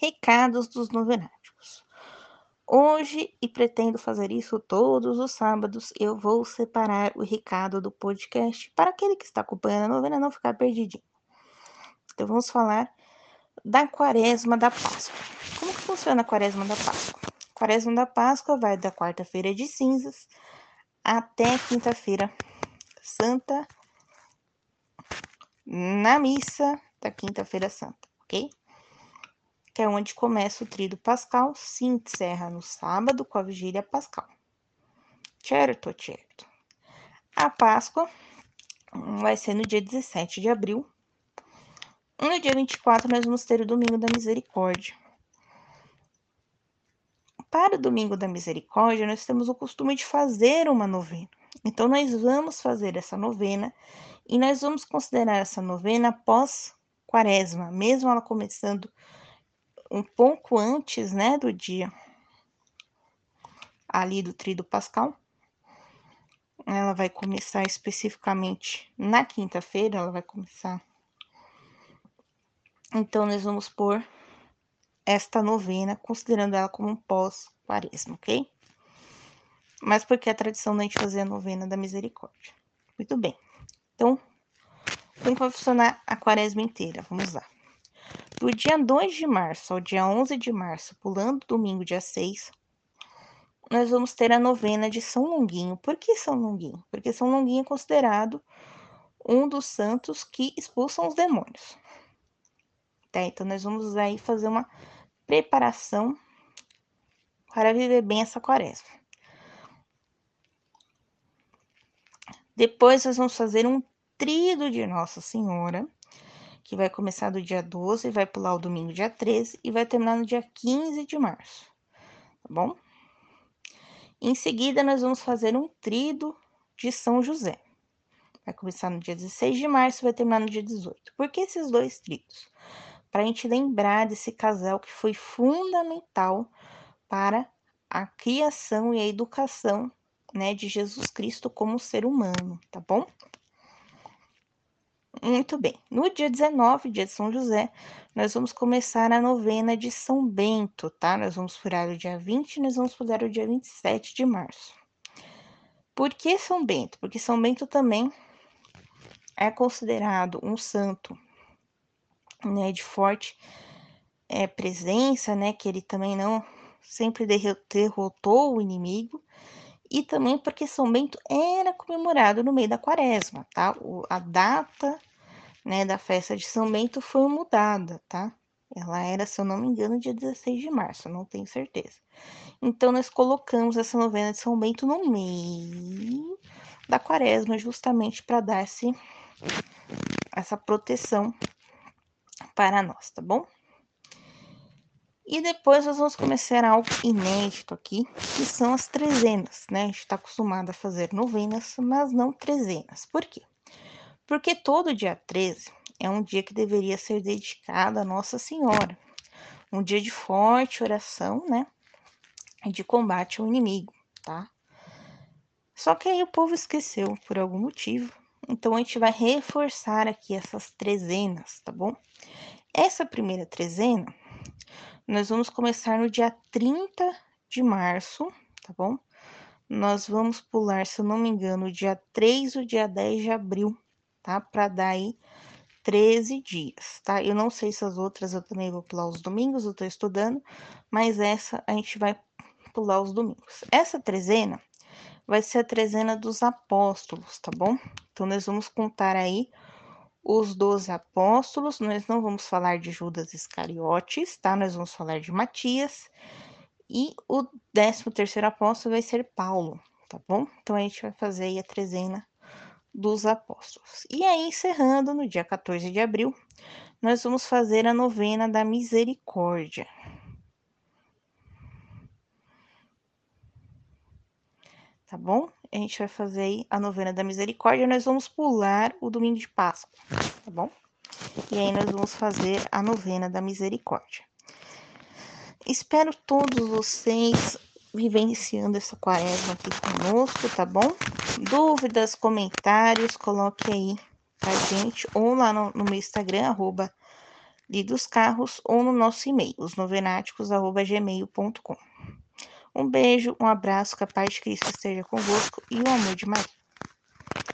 recados dos novenáticos. Hoje, e pretendo fazer isso todos os sábados, eu vou separar o recado do podcast para aquele que está acompanhando a novena não ficar perdidinho. Então, vamos falar da quaresma da Páscoa. Como que funciona a quaresma da Páscoa? A quaresma da Páscoa vai da quarta-feira de cinzas até quinta-feira santa, na missa da quinta-feira santa, ok? Que é onde começa o trido pascal, se encerra no sábado com a vigília pascal. Certo, certo. A Páscoa vai ser no dia 17 de abril. No dia 24, nós vamos ter o Domingo da Misericórdia. Para o Domingo da Misericórdia, nós temos o costume de fazer uma novena. Então, nós vamos fazer essa novena e nós vamos considerar essa novena após quaresma, mesmo ela começando um pouco antes, né, do dia ali do trido pascal. Ela vai começar especificamente na quinta-feira, ela vai começar. Então, nós vamos pôr esta novena, considerando ela como um pós-quaresma, ok? Mas porque é a tradição da gente fazer a novena da misericórdia. Muito bem. Então, como vai funcionar a quaresma inteira? Vamos lá. Do dia 2 de março ao dia 11 de março, pulando domingo, dia 6, nós vamos ter a novena de São Longuinho. Por que São Longuinho? Porque São Longuinho é considerado um dos santos que expulsam os demônios. Tá? Então, nós vamos aí fazer uma preparação para viver bem essa quaresma. Depois, nós vamos fazer um trido de Nossa Senhora que vai começar do dia 12, vai pular o domingo dia 13 e vai terminar no dia 15 de março, tá bom? Em seguida, nós vamos fazer um trido de São José. Vai começar no dia 16 de março e vai terminar no dia 18. Por que esses dois tridos? Para a gente lembrar desse casal que foi fundamental para a criação e a educação né, de Jesus Cristo como ser humano, tá bom? Muito bem. No dia 19, dia de São José, nós vamos começar a novena de São Bento, tá? Nós vamos furar o dia 20 e nós vamos furar o dia 27 de março. Por que São Bento? Porque São Bento também é considerado um santo, né, de forte é, presença, né, que ele também não sempre derrotou o inimigo, e também porque São Bento era comemorado no meio da quaresma, tá? O, a data né, da festa de São Bento foi mudada, tá? Ela era, se eu não me engano, dia 16 de março, não tenho certeza. Então, nós colocamos essa novena de São Bento no meio da quaresma, justamente para dar esse, essa proteção para nós, tá bom? E depois nós vamos começar algo inédito aqui, que são as trezenas, né? A gente está acostumado a fazer novenas, mas não trezenas. Por quê? Porque todo dia 13 é um dia que deveria ser dedicado a Nossa Senhora. Um dia de forte oração, né? De combate ao inimigo, tá? Só que aí o povo esqueceu por algum motivo. Então a gente vai reforçar aqui essas trezenas, tá bom? Essa primeira trezena, nós vamos começar no dia 30 de março, tá bom? Nós vamos pular, se eu não me engano, o dia 3 ou dia 10 de abril, tá? Para dar aí 13 dias, tá? Eu não sei se as outras eu também vou pular os domingos, eu tô estudando, mas essa a gente vai pular os domingos. Essa trezena vai ser a trezena dos apóstolos, tá bom? Então, nós vamos contar aí os doze apóstolos, nós não vamos falar de Judas Iscariotes, tá? Nós vamos falar de Matias, e o décimo terceiro apóstolo vai ser Paulo, tá bom? Então, a gente vai fazer aí a trezena dos apóstolos. E aí, encerrando no dia 14 de abril, nós vamos fazer a novena da misericórdia. Tá bom? A gente vai fazer aí a novena da misericórdia, nós vamos pular o domingo de Páscoa, tá bom? E aí nós vamos fazer a novena da misericórdia. Espero todos vocês vivenciando essa quaresma aqui conosco, tá bom? Dúvidas, comentários, coloque aí pra gente, ou lá no, no meu Instagram, arroba dos carros ou no nosso e-mail, osnovenáticos.gmail.com. Um beijo, um abraço, que a paz de Cristo esteja convosco e o amor de Maria.